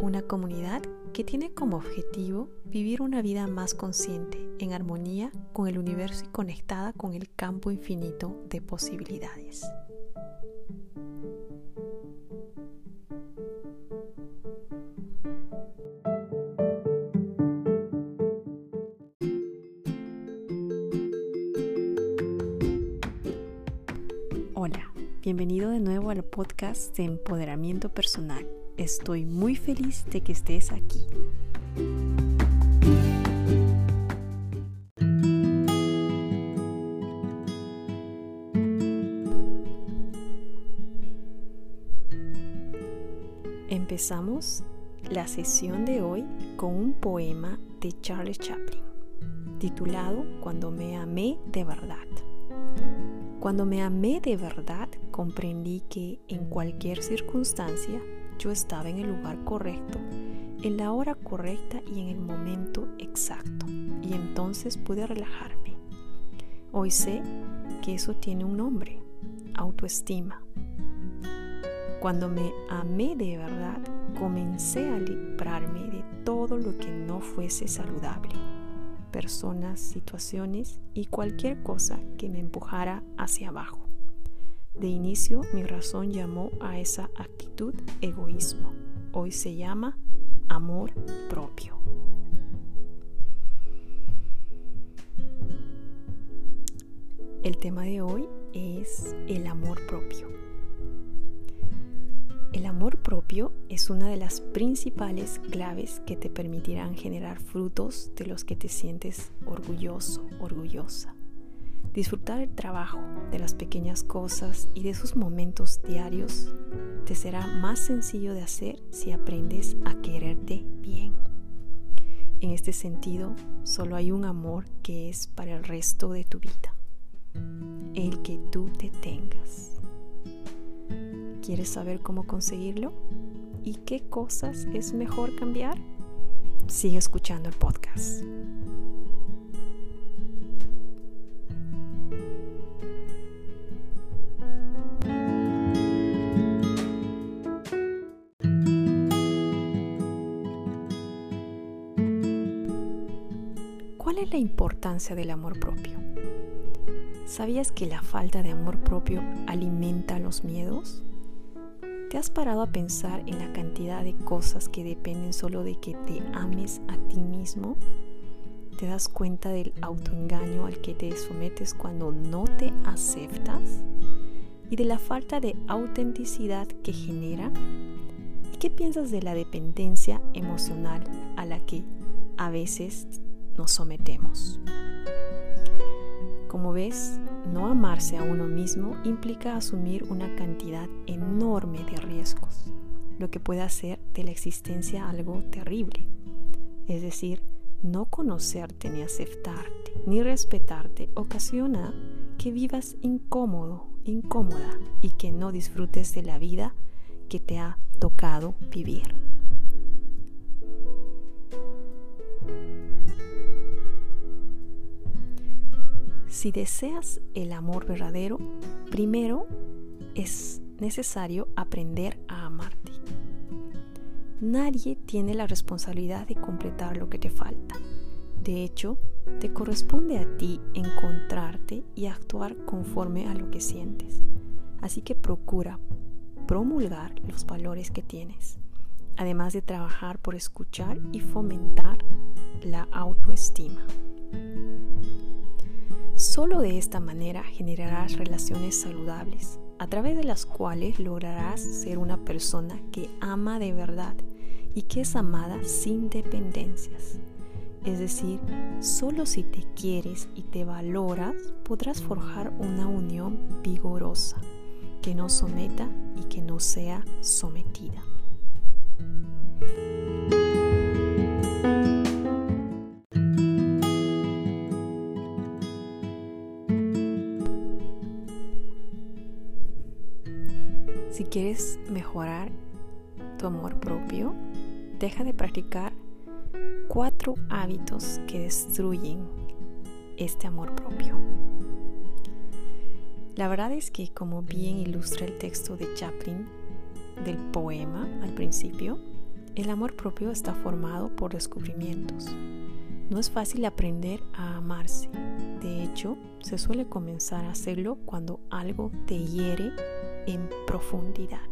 Una comunidad que tiene como objetivo vivir una vida más consciente, en armonía con el universo y conectada con el campo infinito de posibilidades. Hola, bienvenido de nuevo al podcast de empoderamiento personal Estoy muy feliz de que estés aquí. Empezamos la sesión de hoy con un poema de Charles Chaplin, titulado Cuando me amé de verdad. Cuando me amé de verdad, comprendí que en cualquier circunstancia yo estaba en el lugar correcto, en la hora correcta y en el momento exacto. Y entonces pude relajarme. Hoy sé que eso tiene un nombre, autoestima. Cuando me amé de verdad, comencé a librarme de todo lo que no fuese saludable, personas, situaciones y cualquier cosa que me empujara hacia abajo. De inicio, mi razón llamó a esa actitud egoísmo. Hoy se llama amor propio. El tema de hoy es el amor propio. El amor propio es una de las principales claves que te permitirán generar frutos de los que te sientes orgulloso, orgullosa Disfrutar el trabajo, de las pequeñas cosas y de sus momentos diarios te será más sencillo de hacer si aprendes a quererte bien. En este sentido, solo hay un amor que es para el resto de tu vida, el que tú te tengas. ¿Quieres saber cómo conseguirlo? ¿Y qué cosas es mejor cambiar? Sigue escuchando el podcast. ¿Cuál es la importancia del amor propio? ¿Sabías que la falta de amor propio alimenta los miedos? ¿Te has parado a pensar en la cantidad de cosas que dependen solo de que te ames a ti mismo? ¿Te das cuenta del autoengaño al que te sometes cuando no te aceptas? ¿Y de la falta de autenticidad que genera? ¿Y qué piensas de la dependencia emocional a la que a veces nos sometemos. Como ves, no amarse a uno mismo implica asumir una cantidad enorme de riesgos, lo que puede hacer de la existencia algo terrible. Es decir, no conocerte ni aceptarte ni respetarte ocasiona que vivas incómodo, incómoda y que no disfrutes de la vida que te ha tocado vivir. Si deseas el amor verdadero, primero es necesario aprender a amarte. Nadie tiene la responsabilidad de completar lo que te falta. De hecho, te corresponde a ti encontrarte y actuar conforme a lo que sientes. Así que procura promulgar los valores que tienes, además de trabajar por escuchar y fomentar la autoestima. Solo de esta manera generarás relaciones saludables, a través de las cuales lograrás ser una persona que ama de verdad y que es amada sin dependencias. Es decir, solo si te quieres y te valoras podrás forjar una unión vigorosa, que no someta y que no sea sometida. Si quieres mejorar tu amor propio, deja de practicar cuatro hábitos que destruyen este amor propio. La verdad es que como bien ilustra el texto de Chaplin del poema al principio, el amor propio está formado por descubrimientos. No es fácil aprender a amarse. De hecho, se suele comenzar a hacerlo cuando algo te hiere en profundidad.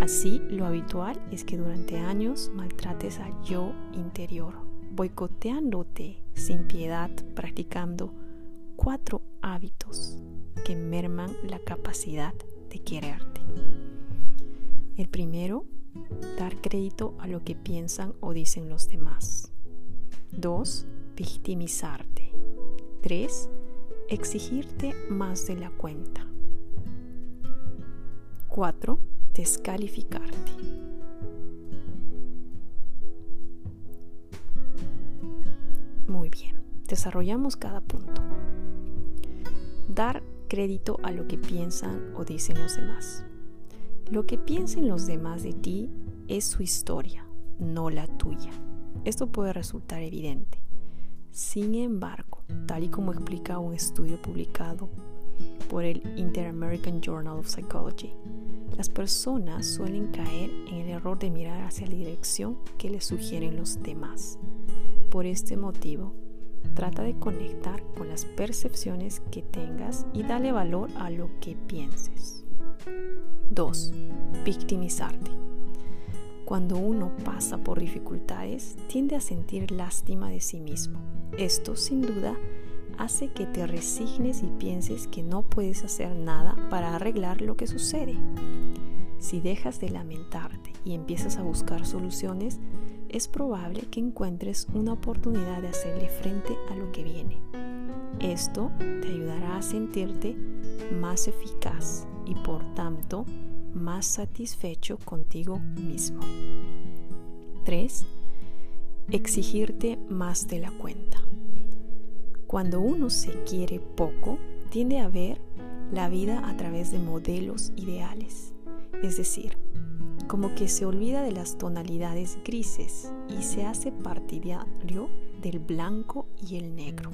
Así, lo habitual es que durante años maltrates al yo interior, boicoteándote sin piedad, practicando cuatro hábitos que merman la capacidad de quererte. El primero, dar crédito a lo que piensan o dicen los demás. 2. Victimizarte. 3. Exigirte más de la cuenta. 4 descalificarte. Muy bien, desarrollamos cada punto. Dar crédito a lo que piensan o dicen los demás. Lo que piensen los demás de ti es su historia, no la tuya. Esto puede resultar evidente. Sin embargo, tal y como explica un estudio publicado por el Inter-American Journal of Psychology, las personas suelen caer en el error de mirar hacia la dirección que les sugieren los demás. Por este motivo, trata de conectar con las percepciones que tengas y dale valor a lo que pienses. 2. Victimizarte. Cuando uno pasa por dificultades, tiende a sentir lástima de sí mismo. Esto, sin duda, hace que te resignes y pienses que no puedes hacer nada para arreglar lo que sucede. Si dejas de lamentarte y empiezas a buscar soluciones, es probable que encuentres una oportunidad de hacerle frente a lo que viene. Esto te ayudará a sentirte más eficaz y por tanto más satisfecho contigo mismo. 3. Exigirte más de la cuenta. Cuando uno se quiere poco, tiende a ver la vida a través de modelos ideales, es decir, como que se olvida de las tonalidades grises y se hace partidario del blanco y el negro.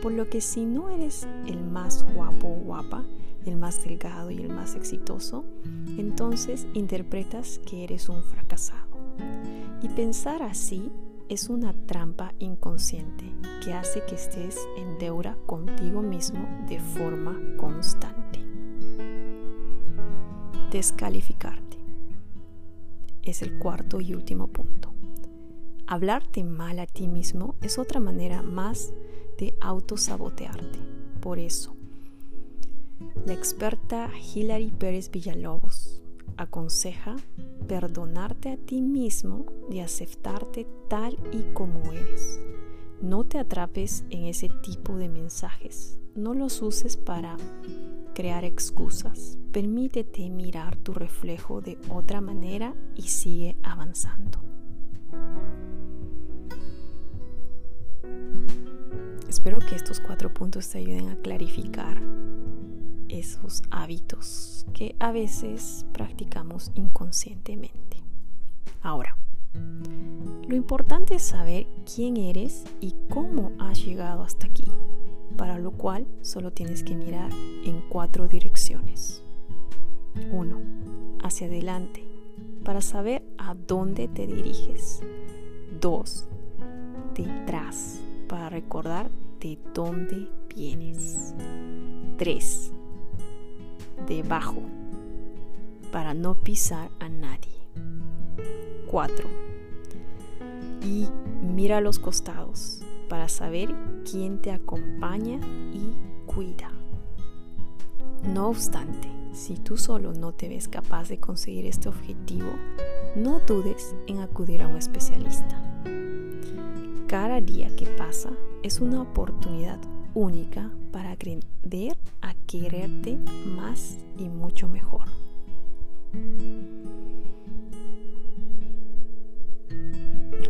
Por lo que si no eres el más guapo o guapa, el más delgado y el más exitoso, entonces interpretas que eres un fracasado. Y pensar así es una trampa inconsciente que hace que estés en deuda contigo mismo de forma constante. Descalificarte es el cuarto y último punto. Hablarte mal a ti mismo es otra manera más de autosabotearte. Por eso, la experta Hilary Pérez Villalobos aconseja perdonarte a ti mismo y aceptarte tal y como eres. No te atrapes en ese tipo de mensajes. No los uses para crear excusas. Permítete mirar tu reflejo de otra manera y sigue avanzando. Espero que estos cuatro puntos te ayuden a clarificar esos hábitos que a veces practicamos inconscientemente. Ahora, lo importante es saber quién eres y cómo has llegado hasta aquí, para lo cual solo tienes que mirar en cuatro direcciones. 1. Hacia adelante, para saber a dónde te diriges. 2. Detrás, para recordar de dónde vienes. 3 debajo para no pisar a nadie. 4. Y mira a los costados para saber quién te acompaña y cuida. No obstante, si tú solo no te ves capaz de conseguir este objetivo, no dudes en acudir a un especialista. Cada día que pasa es una oportunidad única para aprender a quererte más y mucho mejor.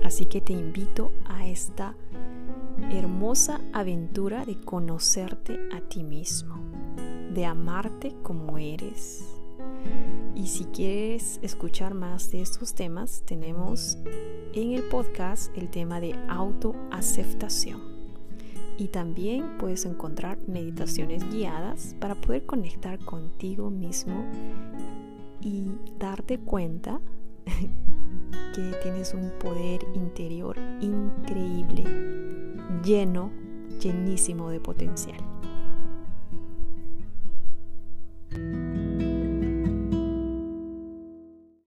Así que te invito a esta hermosa aventura de conocerte a ti mismo, de amarte como eres. Y si quieres escuchar más de estos temas, tenemos en el podcast el tema de autoaceptación. Y también puedes encontrar meditaciones guiadas para poder conectar contigo mismo y darte cuenta que tienes un poder interior increíble, lleno, llenísimo de potencial.